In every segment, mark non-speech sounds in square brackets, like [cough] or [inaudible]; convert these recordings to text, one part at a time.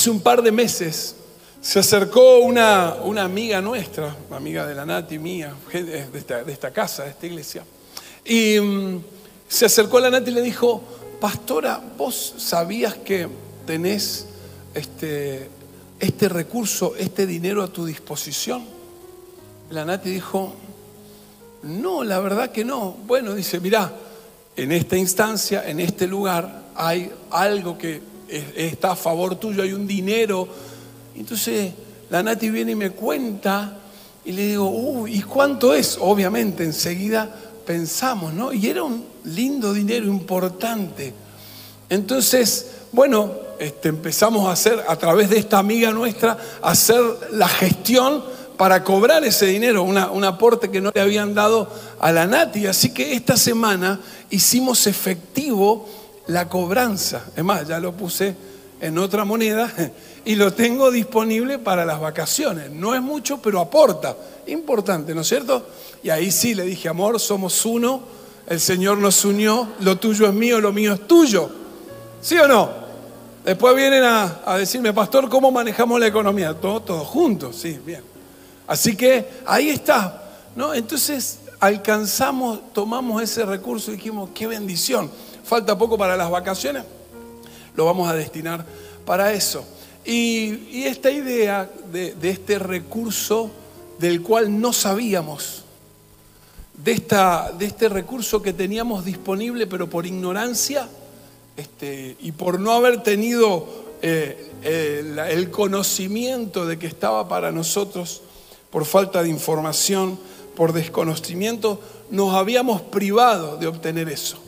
Hace un par de meses se acercó una, amiga nuestra, amiga de la Nati mía, de esta, de esta casa, de esta iglesia, y mm, se acercó a la Nati y le dijo, pastora, ¿vos sabías que tenés este, este recurso, este dinero a tu disposición? La Nati dijo, no, la verdad que no. Bueno, dice, mirá, en esta instancia, en este lugar, hay algo que está a favor tuyo, hay un dinero. Entonces la Nati viene y me cuenta y le digo, uy, ¿y cuánto es? Obviamente, enseguida pensamos, ¿no? Y era un lindo dinero importante. Entonces, bueno, este, empezamos a hacer, a través de esta amiga nuestra, a hacer la gestión para cobrar ese dinero, un aporte que no le habían dado a la Nati. Así que esta semana hicimos efectivo la cobranza. Es más, ya lo puse en otra moneda [laughs] y lo tengo disponible para las vacaciones. No es mucho, pero aporta. Importante, ¿no es cierto? Y ahí sí le dije, amor, somos uno, el Señor nos unió, lo tuyo es mío, lo mío es tuyo. ¿Sí o no? Después vienen a, decirme, pastor, ¿cómo manejamos la economía? Todos todo juntos, sí, bien. Así que ahí está, ¿no? Entonces alcanzamos, tomamos ese recurso y dijimos, qué bendición. Falta poco para las vacaciones, lo vamos a destinar para eso. Y, esta idea de, este recurso del cual no sabíamos, de, esta, de este recurso que teníamos disponible, pero por ignorancia este, y por no haber tenido eh, el conocimiento de que estaba para nosotros, por falta de información, por desconocimiento, nos habíamos privado de obtener eso.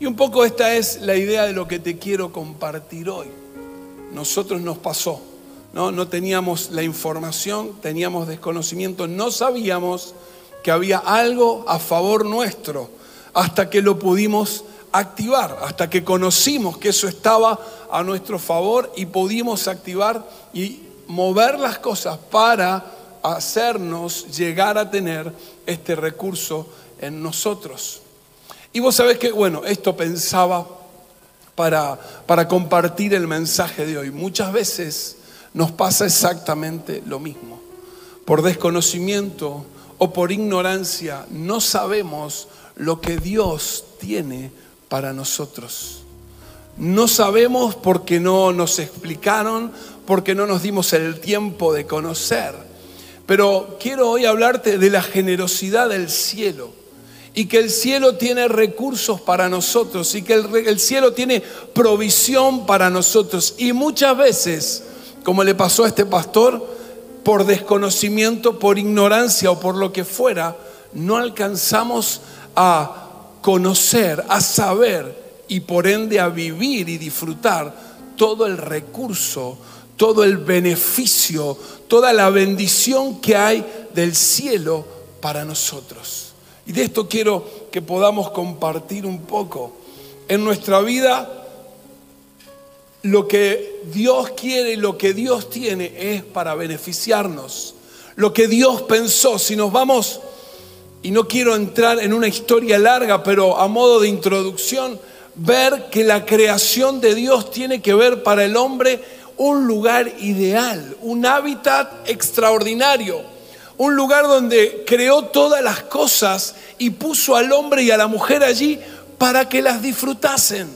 Y un poco esta es la idea de lo que te quiero compartir hoy. Nosotros nos pasó, ¿no? Teníamos la información, teníamos desconocimiento, no sabíamos que había algo a favor nuestro hasta que lo pudimos activar, hasta que conocimos que eso estaba a nuestro favor y pudimos activar y mover las cosas para hacernos llegar a tener este recurso en nosotros. Y vos sabés que, bueno, esto pensaba para, para compartir el mensaje de hoy. Muchas veces nos pasa exactamente lo mismo. Por desconocimiento o por ignorancia no sabemos lo que Dios tiene para nosotros. No sabemos porque no nos explicaron, porque no nos dimos el tiempo de conocer. Pero quiero hoy hablarte de la generosidad del cielo y que el cielo tiene recursos para nosotros y que el, cielo tiene provisión para nosotros. Y muchas veces, como le pasó a este pastor, por desconocimiento, por ignorancia o por lo que fuera, no alcanzamos a conocer, a saber y por ende a vivir y disfrutar todo el recurso, todo el beneficio, toda la bendición que hay del cielo para nosotros. Y de esto quiero que podamos compartir un poco. En nuestra vida, lo que Dios quiere y lo que Dios tiene es para beneficiarnos. Lo que Dios pensó, si nos vamos, y no quiero entrar en una historia larga, pero a modo de introducción, ver que la creación de Dios tiene que ver para el hombre un lugar ideal, un hábitat extraordinario, un lugar donde creó todas las cosas y puso al hombre y a la mujer allí para que las disfrutasen.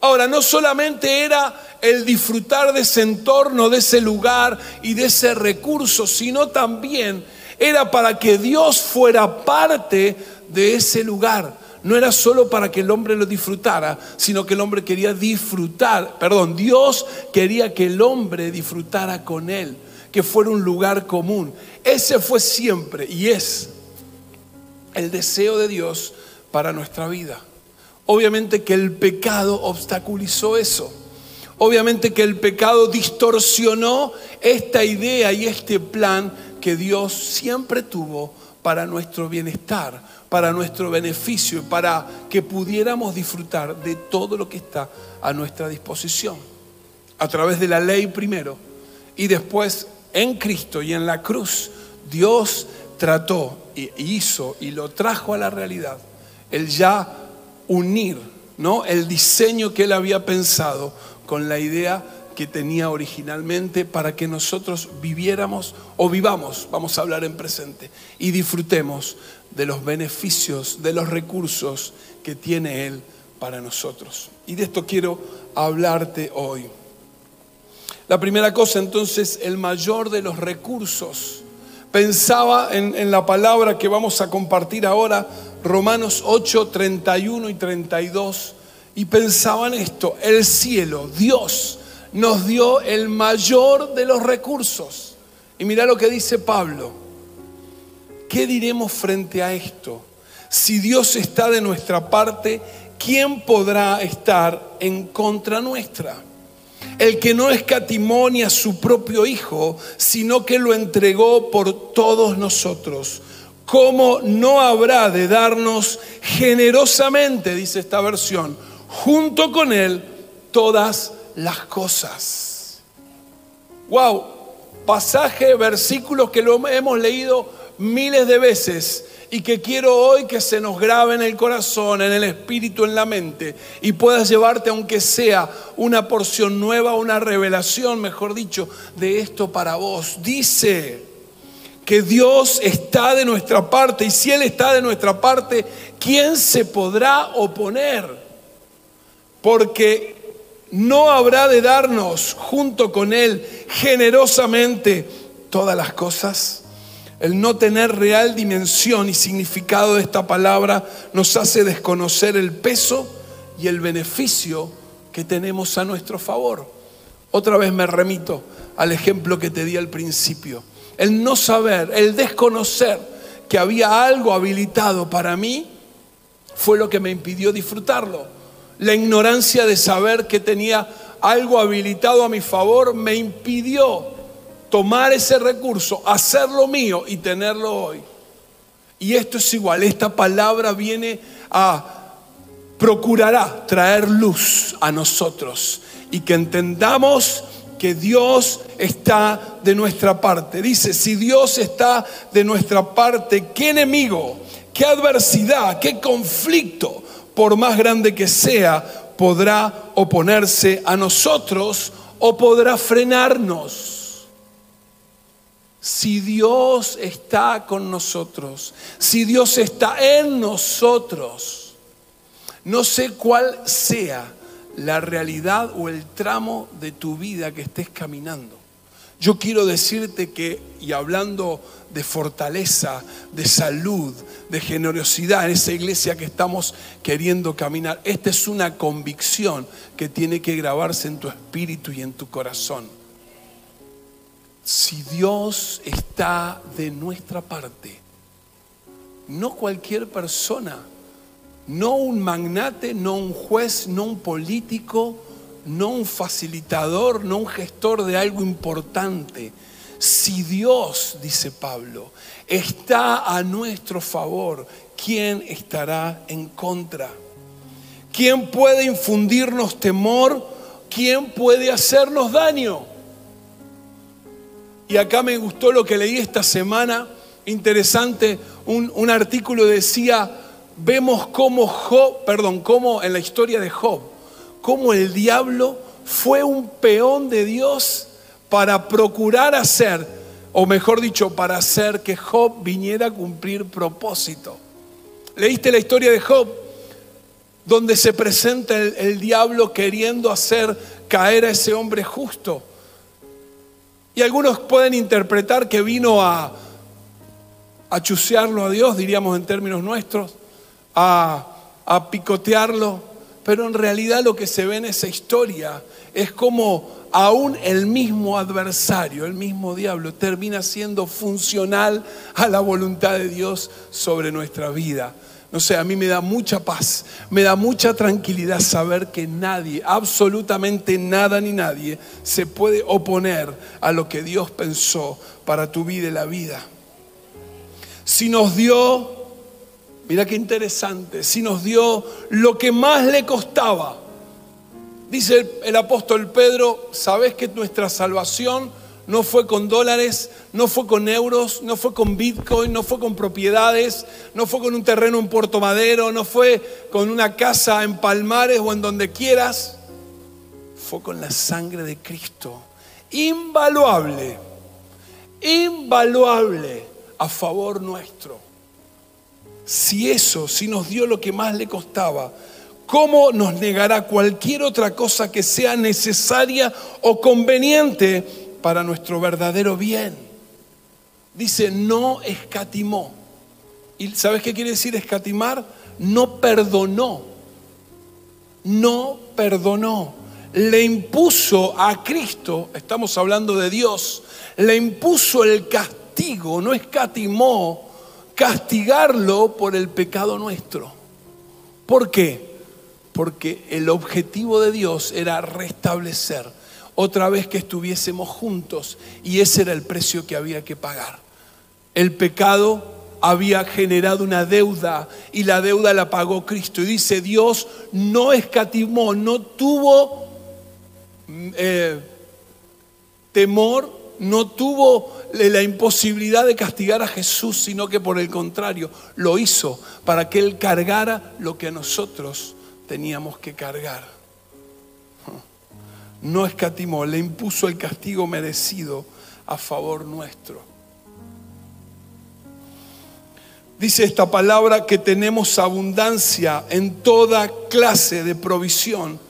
Ahora, no solamente era el disfrutar de ese entorno, de ese lugar y de ese recurso, sino también era para que Dios fuera parte de ese lugar no era solo para que el hombre lo disfrutara, sino que el hombre quería disfrutar, perdón, Dios quería que el hombre disfrutara con él, que fuera un lugar común. Ese fue siempre y es el deseo de Dios para nuestra vida. Obviamente que el pecado obstaculizó eso. Obviamente que el pecado distorsionó esta idea y este plan que Dios siempre tuvo para nuestro bienestar, para nuestro beneficio, para que pudiéramos disfrutar de todo lo que está a nuestra disposición. A través de la ley primero y después en Cristo y en la cruz, Dios trató y hizo y lo trajo a la realidad, el ya unir, ¿no? El diseño que él había pensado con la idea que tenía originalmente para que nosotros viviéramos o vivamos, vamos a hablar en presente, y disfrutemos de los beneficios, de los recursos que tiene Él para nosotros. Y de esto quiero hablarte hoy. La primera cosa entonces, el mayor de los recursos. Pensaba en, la palabra que vamos a compartir ahora, Romanos 8, 31 y 32, y pensaba en esto, el cielo, Dios, nos dio el mayor de los recursos. Y mira lo que dice Pablo. ¿Qué diremos frente a esto? Si Dios está de nuestra parte, ¿quién podrá estar en contra nuestra? El que no escatimonia a su propio Hijo, sino que lo entregó por todos nosotros. ¿Cómo no habrá de darnos generosamente, dice esta versión, junto con Él todas las cosas. Wow, pasaje, versículos que lo hemos leído miles de veces y que quiero hoy que se nos grabe en el corazón, en el espíritu, en la mente y puedas llevarte aunque sea una porción nueva, una revelación, mejor dicho, de esto para vos. Dice que Dios está de nuestra parte y si Él está de nuestra parte, ¿quién se podrá oponer? Porque no habrá de darnos junto con Él generosamente todas las cosas. El no tener real dimensión y significado de esta palabra nos hace desconocer el peso y el beneficio que tenemos a nuestro favor. Otra vez me remito al ejemplo que te di al principio. El no saber, el desconocer que había algo habilitado para mí fue lo que me impidió disfrutarlo. La ignorancia de saber que tenía algo habilitado a mi favor me impidió tomar ese recurso, hacerlo mío y tenerlo hoy. Y esto es igual, esta palabra viene a procurará traer luz a nosotros y que entendamos que Dios está de nuestra parte. Dice, si Dios está de nuestra parte, ¿qué enemigo, qué adversidad, qué conflicto por más grande que sea, podrá oponerse a nosotros o podrá frenarnos. Si Dios está con nosotros, si Dios está en nosotros, no sé cuál sea la realidad o el tramo de tu vida que estés caminando. Yo quiero decirte que, y hablando de fortaleza, de salud, de generosidad en esa iglesia que estamos queriendo caminar. Esta es una convicción que tiene que grabarse en tu espíritu y en tu corazón. Si Dios está de nuestra parte, no cualquier persona, no un magnate, no un juez, no un político, no un facilitador, no un gestor de algo importante, si Dios, dice Pablo, está a nuestro favor, ¿quién estará en contra? ¿Quién puede infundirnos temor? ¿Quién puede hacernos daño? Y acá me gustó lo que leí esta semana, interesante, un, artículo decía, vemos cómo Job, perdón, cómo en la historia de Job, cómo el diablo fue un peón de Dios para procurar hacer, o mejor dicho, para hacer que Job viniera a cumplir propósito. ¿Leíste la historia de Job? Donde se presenta el, diablo queriendo hacer caer a ese hombre justo. Y algunos pueden interpretar que vino a, a a Dios, diríamos en términos nuestros, a, a picotearlo, pero en realidad lo que se ve en esa historia es como aún el mismo adversario, el mismo diablo, termina siendo funcional a la voluntad de Dios sobre nuestra vida. No sé, a mí me da mucha paz, me da mucha tranquilidad saber que nadie, absolutamente nada ni nadie, se puede oponer a lo que Dios pensó para tu vida y la vida. Si nos dio, mira qué interesante, si nos dio lo que más le costaba, Dice el, apóstol Pedro, ¿sabes que nuestra salvación no fue con dólares, no fue con euros, no fue con bitcoin, no fue con propiedades, no fue con un terreno en Puerto Madero, no fue con una casa en Palmares o en donde quieras? fue con la sangre de Cristo. Invaluable, invaluable a favor nuestro. Si eso, si nos dio lo que más le costaba, ¿cómo nos negará cualquier otra cosa que sea necesaria o conveniente para nuestro verdadero bien? Dice, no escatimó. ¿Y sabes qué quiere decir escatimar? No perdonó. No perdonó. Le impuso a Cristo, estamos hablando de Dios, le impuso el castigo, no escatimó castigarlo por el pecado nuestro. ¿Por qué? Porque el objetivo de Dios era restablecer otra vez que estuviésemos juntos y ese era el precio que había que pagar. El pecado había generado una deuda y la deuda la pagó Cristo. Y dice, Dios no escatimó, no tuvo eh, temor, no tuvo la imposibilidad de castigar a Jesús, sino que por el contrario lo hizo para que Él cargara lo que nosotros teníamos que cargar. No escatimó, le impuso el castigo merecido a favor nuestro. Dice esta palabra que tenemos abundancia en toda clase de provisión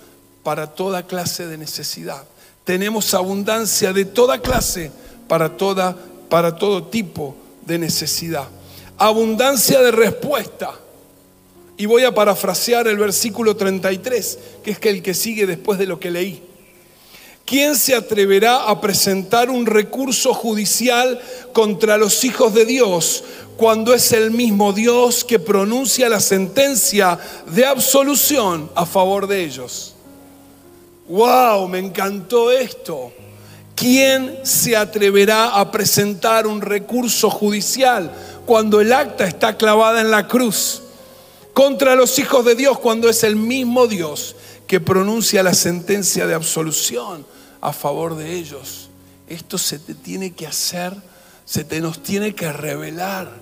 para toda clase de necesidad. Tenemos abundancia de toda clase para, toda, para todo tipo de necesidad. Abundancia de respuesta. Y voy a parafrasear el versículo 33, que es el que sigue después de lo que leí. ¿Quién se atreverá a presentar un recurso judicial contra los hijos de Dios cuando es el mismo Dios que pronuncia la sentencia de absolución a favor de ellos? ¡Wow! Me encantó esto. ¿Quién se atreverá a presentar un recurso judicial cuando el acta está clavada en la cruz? Contra los hijos de Dios cuando es el mismo Dios que pronuncia la sentencia de absolución a favor de ellos. Esto se te tiene que hacer, se te nos tiene que revelar.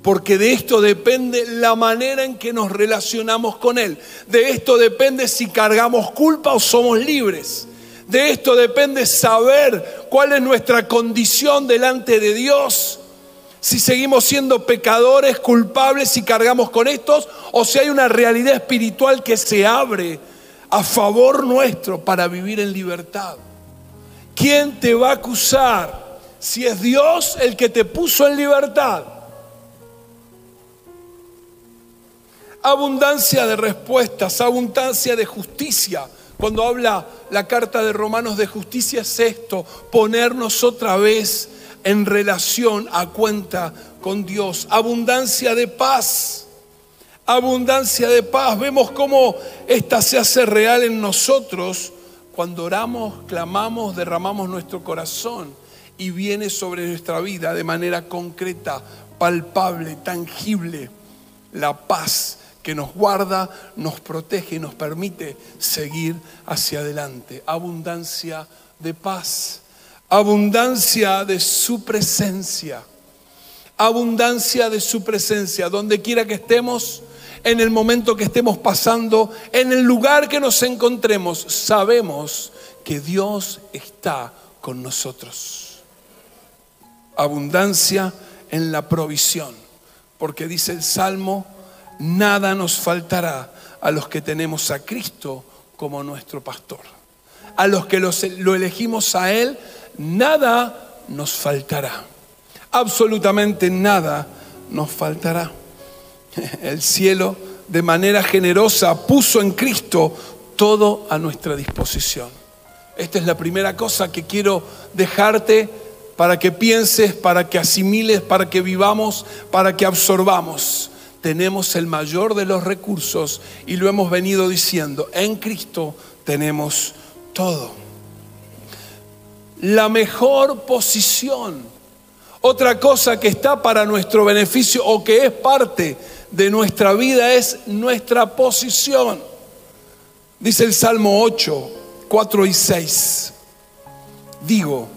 Porque de esto depende la manera en que nos relacionamos con Él. De esto depende si cargamos culpa o somos libres. De esto depende saber cuál es nuestra condición delante de Dios. Si seguimos siendo pecadores, culpables y cargamos con estos, o si hay una realidad espiritual que se abre a favor nuestro para vivir en libertad. ¿Quién te va a acusar si es Dios el que te puso en libertad? Abundancia de respuestas, abundancia de justicia cuando habla la carta de Romanos de justicia es esto, ponernos otra vez en relación a cuenta con Dios. Abundancia de paz, abundancia de paz. Vemos cómo esta se hace real en nosotros cuando oramos, clamamos, derramamos nuestro corazón y viene sobre nuestra vida de manera concreta, palpable, tangible, la paz que nos guarda, nos protege y nos permite seguir hacia adelante. Abundancia de paz, abundancia de su presencia, abundancia de su presencia, donde quiera que estemos, en el momento que estemos pasando, en el lugar que nos encontremos, sabemos que Dios está con nosotros. Abundancia en la provisión, porque dice el Salmo, nada nos faltará a los que tenemos a Cristo como nuestro pastor. A los que lo elegimos a Él, nada nos faltará. Absolutamente nada nos faltará. [laughs] El cielo de manera generosa puso en Cristo todo a nuestra disposición. Esta es la primera cosa que quiero dejarte para que pienses, para que asimiles, para que vivamos, para que absorbamos tenemos el mayor de los recursos y lo hemos venido diciendo, en Cristo tenemos todo. La mejor posición. Otra cosa que está para nuestro beneficio o que es parte de nuestra vida es nuestra posición. Dice el Salmo 8, 4 y 6. Digo,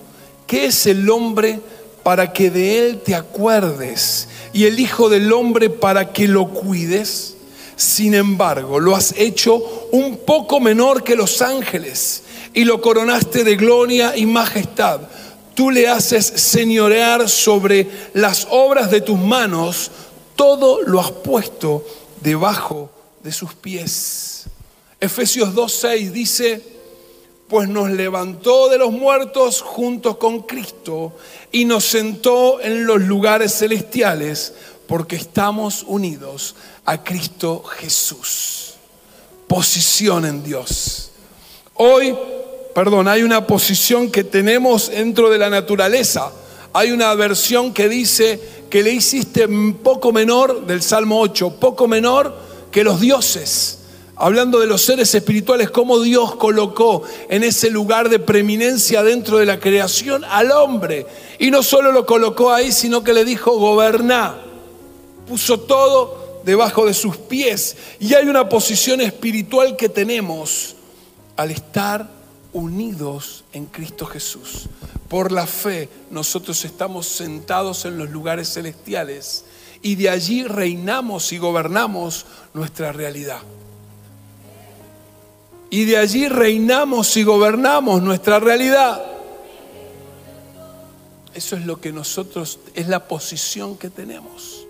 ¿qué es el hombre para que de él te acuerdes? y el Hijo del Hombre para que lo cuides? Sin embargo, lo has hecho un poco menor que los ángeles y lo coronaste de gloria y majestad. Tú le haces señorear sobre las obras de tus manos, todo lo has puesto debajo de sus pies. Efesios 2.6 dice, pues nos levantó de los muertos junto con Cristo y nos sentó en los lugares celestiales porque estamos unidos a Cristo Jesús. Posición en Dios. Hoy, perdón, hay una posición que tenemos dentro de la naturaleza. Hay una versión que dice que le hiciste poco menor, del Salmo 8, poco menor que los dioses. Hablando de los seres espirituales, cómo Dios colocó en ese lugar de preeminencia dentro de la creación al hombre. Y no solo lo colocó ahí, sino que le dijo, goberná. Puso todo debajo de sus pies. Y hay una posición espiritual que tenemos al estar unidos en Cristo Jesús. Por la fe nosotros estamos sentados en los lugares celestiales y de allí reinamos y gobernamos nuestra realidad. Y de allí reinamos y gobernamos nuestra realidad. Eso es lo que nosotros, es la posición que tenemos.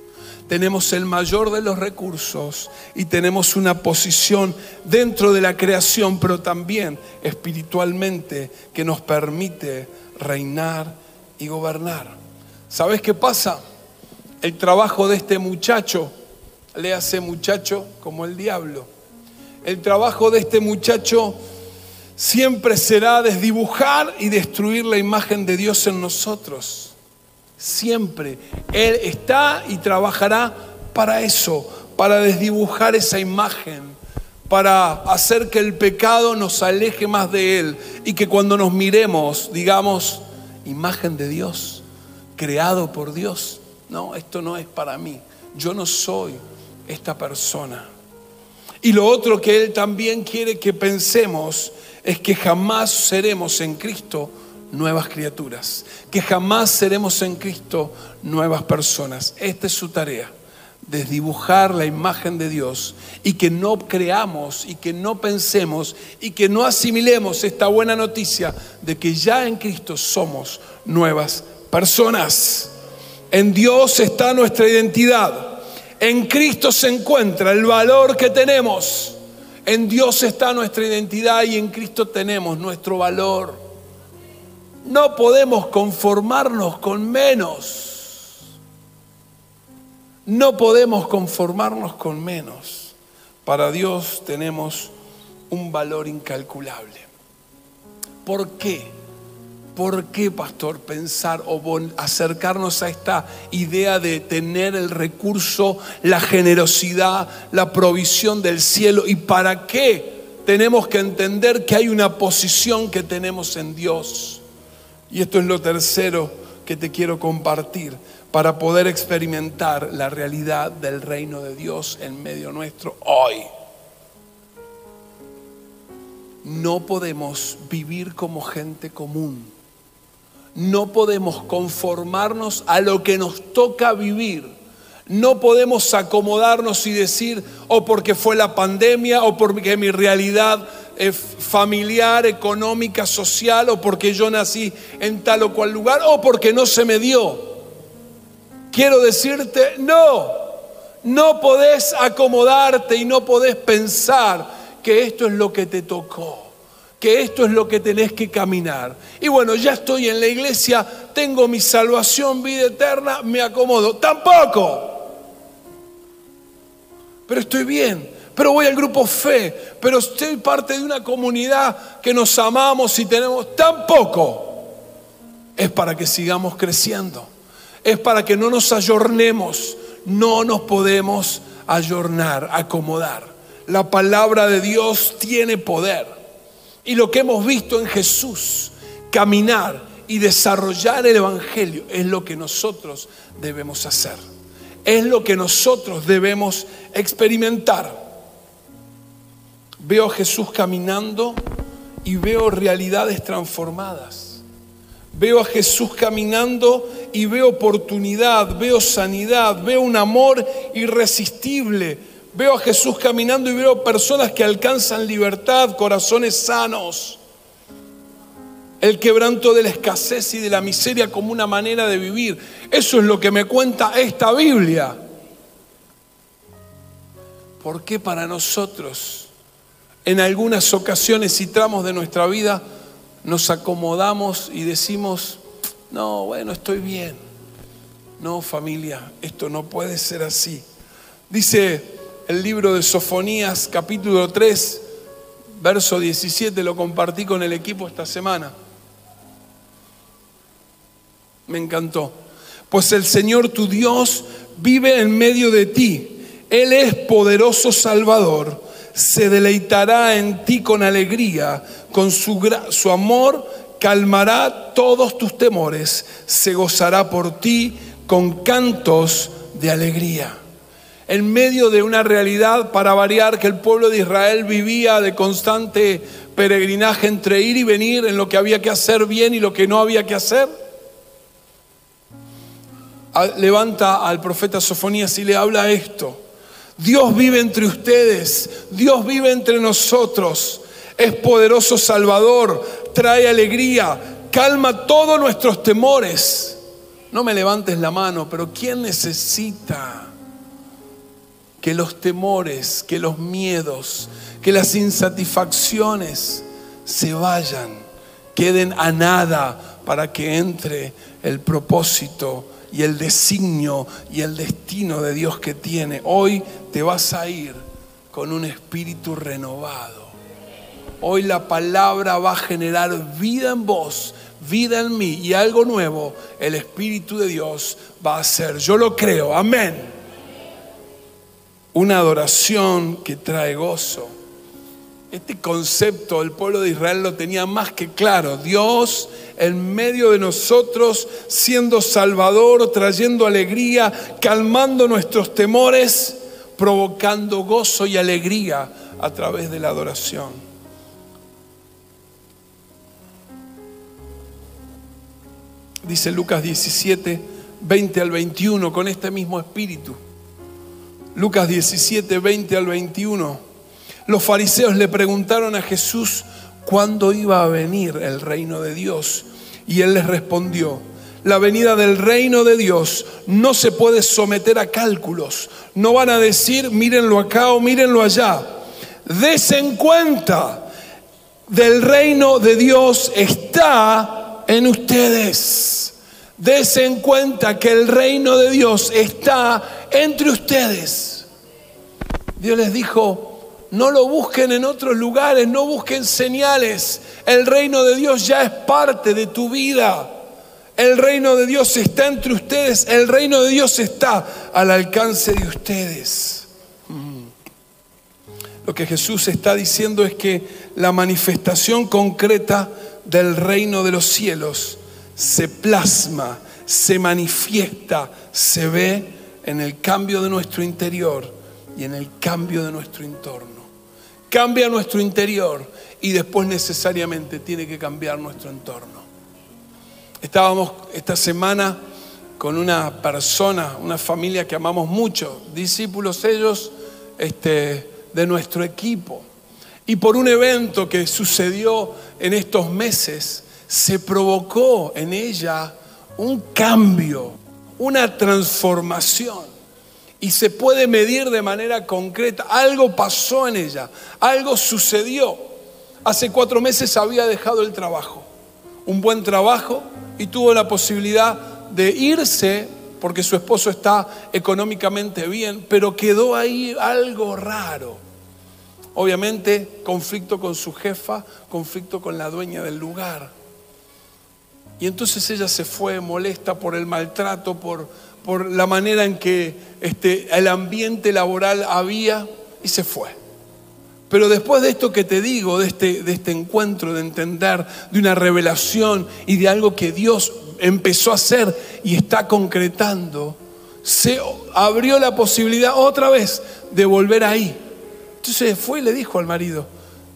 Tenemos el mayor de los recursos y tenemos una posición dentro de la creación, pero también espiritualmente que nos permite reinar y gobernar. ¿Sabes qué pasa? El trabajo de este muchacho, le hace muchacho como el diablo el trabajo de este muchacho siempre será desdibujar y destruir la imagen de Dios en nosotros. Siempre. Él está y trabajará para eso, para desdibujar esa imagen, para hacer que el pecado nos aleje más de Él y que cuando nos miremos digamos, imagen de Dios, creado por Dios. No, esto no es para mí. Yo no soy esta persona. Y lo otro que Él también quiere que pensemos es que jamás seremos en Cristo nuevas criaturas, que jamás seremos en Cristo nuevas personas. Esta es su tarea, desdibujar la imagen de Dios y que no creamos y que no pensemos y que no asimilemos esta buena noticia de que ya en Cristo somos nuevas personas. En Dios está nuestra identidad. En Cristo se encuentra el valor que tenemos. En Dios está nuestra identidad y en Cristo tenemos nuestro valor. No podemos conformarnos con menos. No podemos conformarnos con menos. Para Dios tenemos un valor incalculable. ¿Por qué? ¿Por qué, pastor, pensar o acercarnos a esta idea de tener el recurso, la generosidad, la provisión del cielo? ¿Y para qué tenemos que entender que hay una posición que tenemos en Dios? Y esto es lo tercero que te quiero compartir para poder experimentar la realidad del reino de Dios en medio nuestro hoy. No podemos vivir como gente común no podemos conformarnos a lo que nos toca vivir. No podemos acomodarnos y decir, o porque fue la pandemia, o porque mi realidad familiar, económica, social, o porque yo nací en tal o cual lugar, o porque no se me dio. Quiero decirte, no, no podés acomodarte y no podés pensar que esto es lo que te tocó que esto es lo que tenés que caminar. Y bueno, ya estoy en la iglesia, tengo mi salvación, vida eterna, me acomodo. Tampoco. Pero estoy bien, pero voy al grupo fe, pero estoy parte de una comunidad que nos amamos y tenemos. Tampoco. Es para que sigamos creciendo. Es para que no nos ayornemos. No nos podemos ayornar, acomodar. La palabra de Dios tiene poder. Y lo que hemos visto en Jesús, caminar y desarrollar el Evangelio, es lo que nosotros debemos hacer. Es lo que nosotros debemos experimentar. Veo a Jesús caminando y veo realidades transformadas. Veo a Jesús caminando y veo oportunidad, veo sanidad, veo un amor irresistible, Veo a Jesús caminando y veo personas que alcanzan libertad, corazones sanos. El quebranto de la escasez y de la miseria como una manera de vivir. Eso es lo que me cuenta esta Biblia. ¿Por qué para nosotros en algunas ocasiones y tramos de nuestra vida nos acomodamos y decimos, no, bueno, estoy bien? No, familia, esto no puede ser así. Dice el libro de Sofonías, capítulo 3, verso 17, lo compartí con el equipo esta semana. Me encantó. Pues el Señor tu Dios vive en medio de ti él es poderoso Salvador, se deleitará en ti con alegría, con su, su amor calmará todos tus temores, se gozará por ti con cantos de alegría. En medio de una realidad, para variar, que el pueblo de Israel vivía de constante peregrinaje entre ir y venir en lo que había que hacer bien y lo que no había que hacer, levanta al profeta Sofonías y le habla esto. Dios vive entre ustedes, Dios vive entre nosotros, es poderoso Salvador, trae alegría, calma todos nuestros temores. No me levantes la mano, pero ¿quién necesita que los temores, que los miedos, que las insatisfacciones se vayan, queden a nada para que entre el propósito y el designio y el destino de Dios que tiene. Hoy te vas a ir con un espíritu renovado. Hoy la palabra va a generar vida en vos, vida en mí y algo nuevo el Espíritu de Dios va a hacer. Yo lo creo, amén. Una adoración que trae gozo. Este concepto el pueblo de Israel lo tenía más que claro. Dios en medio de nosotros, siendo Salvador, trayendo alegría, calmando nuestros temores, provocando gozo y alegría a través de la adoración. Dice Lucas 17, 20 al 21, con este mismo espíritu. Lucas 17, 20 al 21. Los fariseos le preguntaron a Jesús cuándo iba a venir el reino de Dios. Y él les respondió, la venida del reino de Dios no se puede someter a cálculos. No van a decir, mírenlo acá o mírenlo allá. Desen cuenta del reino de Dios está en ustedes. Desen cuenta que el reino de Dios está entre ustedes. Dios les dijo, no lo busquen en otros lugares, no busquen señales. El reino de Dios ya es parte de tu vida. El reino de Dios está entre ustedes, el reino de Dios está al alcance de ustedes. Mm. Lo que Jesús está diciendo es que la manifestación concreta del reino de los cielos se plasma, se manifiesta, se ve en el cambio de nuestro interior y en el cambio de nuestro entorno cambia nuestro interior y después necesariamente tiene que cambiar nuestro entorno. Estábamos esta semana con una persona, una familia que amamos mucho, discípulos ellos este, de nuestro equipo. Y por un evento que sucedió en estos meses, se provocó en ella un cambio, una transformación y se puede medir de manera concreta. Algo pasó en ella, algo sucedió. Hace cuatro meses había dejado el trabajo, un buen trabajo, y tuvo la posibilidad de irse porque su esposo está económicamente bien, pero quedó ahí algo raro. Obviamente, conflicto con su jefa, conflicto con la dueña del lugar. Y entonces ella se fue molesta por el maltrato, por, por la manera en que este, el ambiente laboral había y se fue. Pero después de esto que te digo, de este, de este encuentro, de entender, de una revelación y de algo que Dios empezó a hacer y está concretando, se abrió la posibilidad otra vez de volver ahí. Entonces fue y le dijo al marido,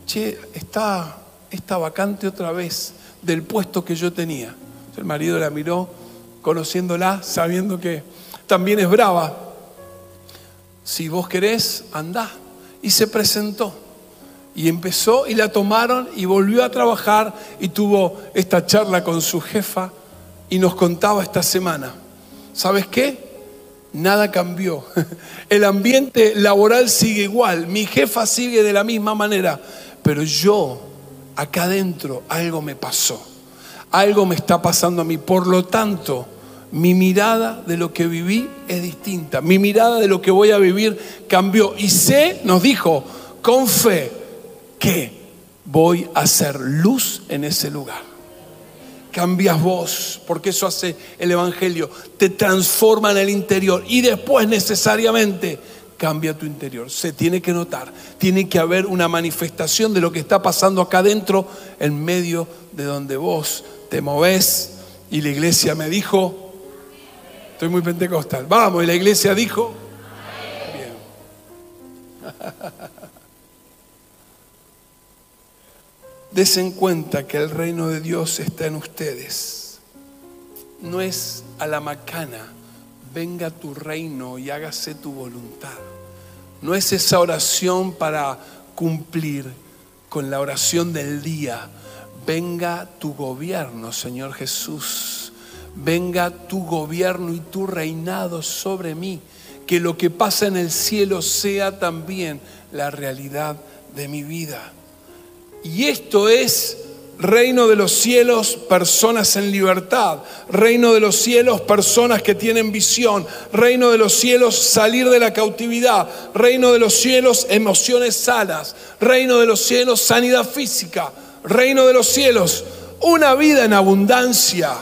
che, está, está vacante otra vez del puesto que yo tenía. El marido la miró conociéndola, sabiendo que también es brava. si vos querés, andá. Y se presentó. Y empezó y la tomaron y volvió a trabajar y tuvo esta charla con su jefa y nos contaba esta semana. ¿Sabes qué? Nada cambió. [laughs] El ambiente laboral sigue igual. Mi jefa sigue de la misma manera. Pero yo, acá adentro, algo me pasó. Algo me está pasando a mí. Por lo tanto, mi mirada de lo que viví es distinta. Mi mirada de lo que voy a vivir cambió. Y sé, nos dijo, con fe, que voy a ser luz en ese lugar. Cambias vos, porque eso hace el Evangelio. Te transforma en el interior y después necesariamente cambia tu interior. Se tiene que notar, tiene que haber una manifestación de lo que está pasando acá adentro en medio de donde vos te movés. Y la iglesia me dijo, estoy muy pentecostal, vamos, y la iglesia dijo, bien. [laughs] Desen cuenta que el reino de Dios está en ustedes. No es a la macana, venga tu reino y hágase tu voluntad. No es esa oración para cumplir con la oración del día. Venga tu gobierno, Señor Jesús. Venga tu gobierno y tu reinado sobre mí. Que lo que pasa en el cielo sea también la realidad de mi vida. Y esto es reino de los cielos, personas en libertad, reino de los cielos, personas que tienen visión, reino de los cielos, salir de la cautividad, reino de los cielos, emociones sanas, reino de los cielos, sanidad física, reino de los cielos, una vida en abundancia.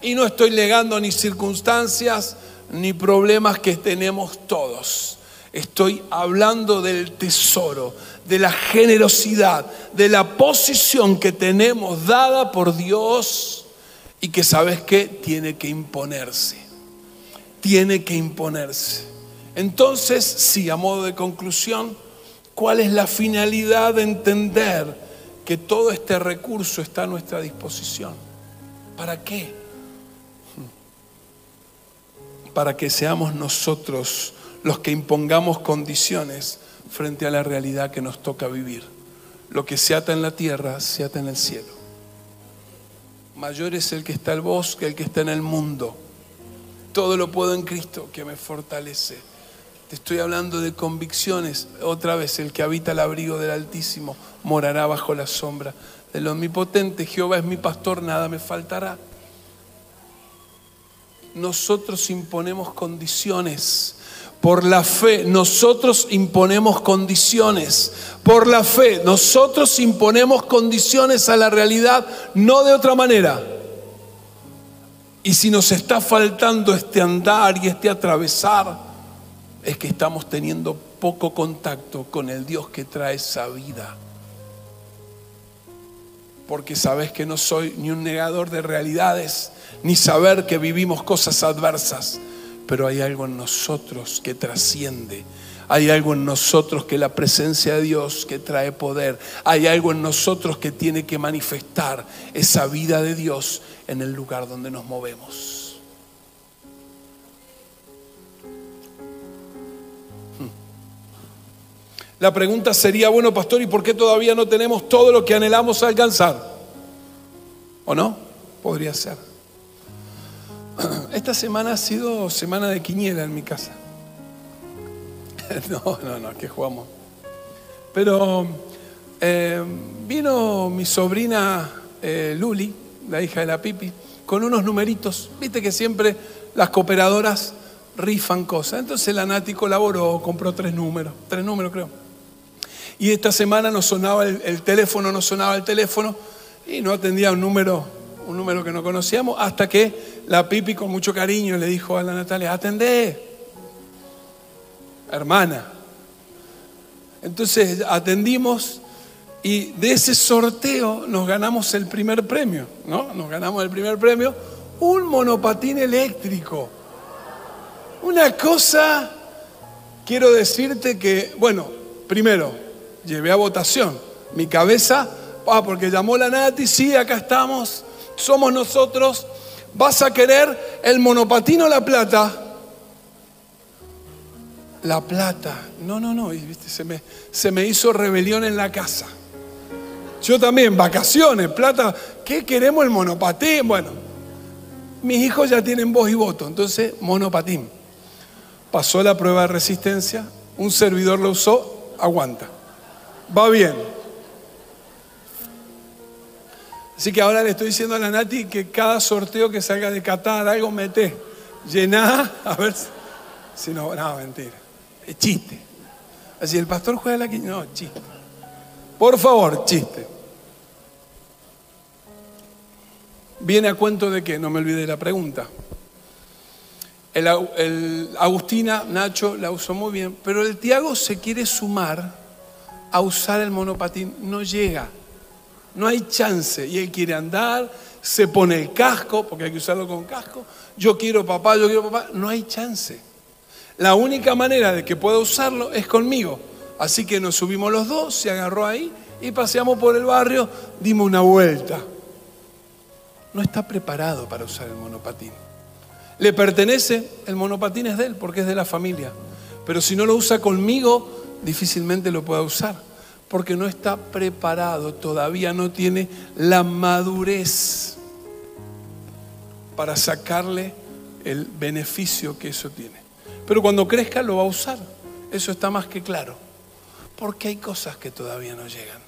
Y no estoy legando ni circunstancias ni problemas que tenemos todos. Estoy hablando del tesoro, de la generosidad, de la posición que tenemos dada por Dios y que sabes que tiene que imponerse. Tiene que imponerse. Entonces, sí, a modo de conclusión, ¿cuál es la finalidad de entender que todo este recurso está a nuestra disposición? ¿Para qué? Para que seamos nosotros los que impongamos condiciones frente a la realidad que nos toca vivir. Lo que se ata en la tierra, se ata en el cielo. Mayor es el que está en el bosque, el que está en el mundo. Todo lo puedo en Cristo que me fortalece. Estoy hablando de convicciones. Otra vez, el que habita el abrigo del Altísimo morará bajo la sombra del Omnipotente. Jehová es mi pastor, nada me faltará nosotros imponemos condiciones. Por la fe nosotros imponemos condiciones. Por la fe nosotros imponemos condiciones a la realidad, no de otra manera. Y si nos está faltando este andar y este atravesar, es que estamos teniendo poco contacto con el Dios que trae esa vida. Porque sabes que no soy ni un negador de realidades, ni saber que vivimos cosas adversas, pero hay algo en nosotros que trasciende. Hay algo en nosotros que la presencia de Dios que trae poder. Hay algo en nosotros que tiene que manifestar esa vida de Dios en el lugar donde nos movemos. La pregunta sería, bueno, pastor, ¿y por qué todavía no tenemos todo lo que anhelamos alcanzar? ¿O no? Podría ser. [clears throat] Esta semana ha sido semana de quiniela en mi casa. [laughs] No, no, no, que jugamos. Pero eh, vino mi sobrina eh, Luli, la hija de la Pipi, con unos numeritos. Viste que siempre las cooperadoras rifan cosas. Entonces la Nati colaboró, compró tres números, tres números creo. Y esta semana no sonaba el, el teléfono, no sonaba el teléfono y no atendía un número, un número que no conocíamos, hasta que la Pipi con mucho cariño le dijo a la Natalia, atendé, hermana. Entonces atendimos y de ese sorteo nos ganamos el primer premio, ¿no? Nos ganamos el primer premio, un monopatín eléctrico. Una cosa, quiero decirte que, bueno, primero, llevé a votación mi cabeza, ah, porque llamó la Nati, sí, acá estamos, somos nosotros, vas a querer el monopatino La Plata. la plata. No, no, no, ¿viste? Se, me, se me hizo rebelión en la casa. Yo también, vacaciones, plata. ¿Qué queremos el monopatín? Bueno, mis hijos ya tienen voz y voto, entonces monopatín. Pasó la prueba de resistencia, un servidor lo usó, aguanta. Va bien. Así que ahora le estoy diciendo a la Nati que cada sorteo que salga de Qatar, algo mete, llená, [laughs] a ver si no, no, mentira. Es chiste. Así el pastor juega la quinta, no, chiste. Por favor, chiste. Viene a cuento de que, no me olvide la pregunta. El, Agustina, Nacho, la usó muy bien, pero el Tiago se quiere sumar a usar el monopatín, no llega, no hay chance. Y él quiere andar, se pone el casco, porque hay que usarlo con casco. Yo quiero papá, yo quiero papá, no hay chance. La única manera de que pueda usarlo es conmigo. Así que nos subimos los dos, se agarró ahí y paseamos por el barrio, dimos una vuelta no está preparado para usar el monopatín. Le pertenece, el monopatín es de él porque es de la familia. Pero si no lo usa conmigo, difícilmente lo pueda usar. Porque no está preparado, todavía no tiene la madurez para sacarle el beneficio que eso tiene. Pero cuando crezca lo va a usar. Eso está más que claro. Porque hay cosas que todavía no llegan.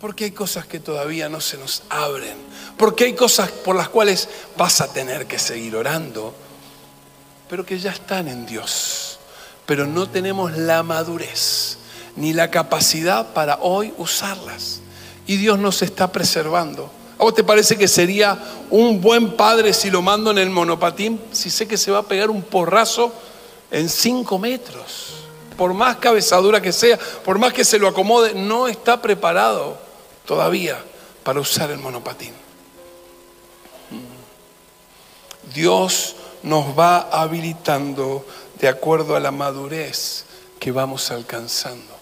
Porque hay cosas que todavía no se nos abren. Porque hay cosas por las cuales vas a tener que seguir orando. Pero que ya están en Dios. Pero no tenemos la madurez ni la capacidad para hoy usarlas. Y Dios nos está preservando. ¿A vos te parece que sería un buen padre si lo mando en el monopatín? Si sé que se va a pegar un porrazo en cinco metros. Por más cabezadura que sea, por más que se lo acomode, no está preparado todavía para usar el monopatín. Dios nos va habilitando de acuerdo a la madurez que vamos alcanzando.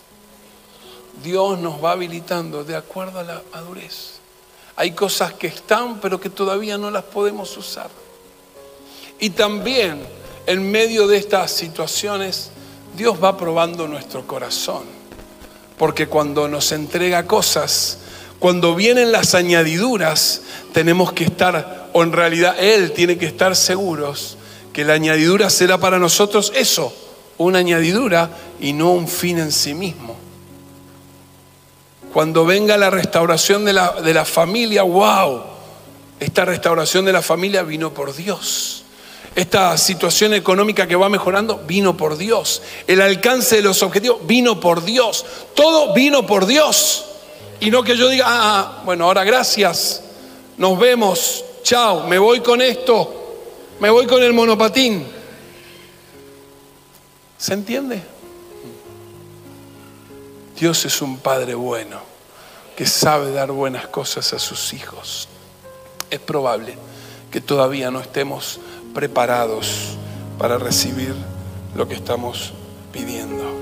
Dios nos va habilitando de acuerdo a la madurez. Hay cosas que están pero que todavía no las podemos usar. Y también en medio de estas situaciones Dios va probando nuestro corazón. Porque cuando nos entrega cosas, cuando vienen las añadiduras, tenemos que estar, o en realidad Él tiene que estar seguros que la añadidura será para nosotros eso, una añadidura y no un fin en sí mismo. Cuando venga la restauración de la, de la familia, wow, esta restauración de la familia vino por Dios. Esta situación económica que va mejorando vino por Dios. El alcance de los objetivos vino por Dios. Todo vino por Dios. Y no que yo diga, ah, ah, bueno, ahora gracias, nos vemos, chao, me voy con esto, me voy con el monopatín. ¿Se entiende? Dios es un Padre bueno, que sabe dar buenas cosas a sus hijos. Es probable que todavía no estemos preparados para recibir lo que estamos pidiendo.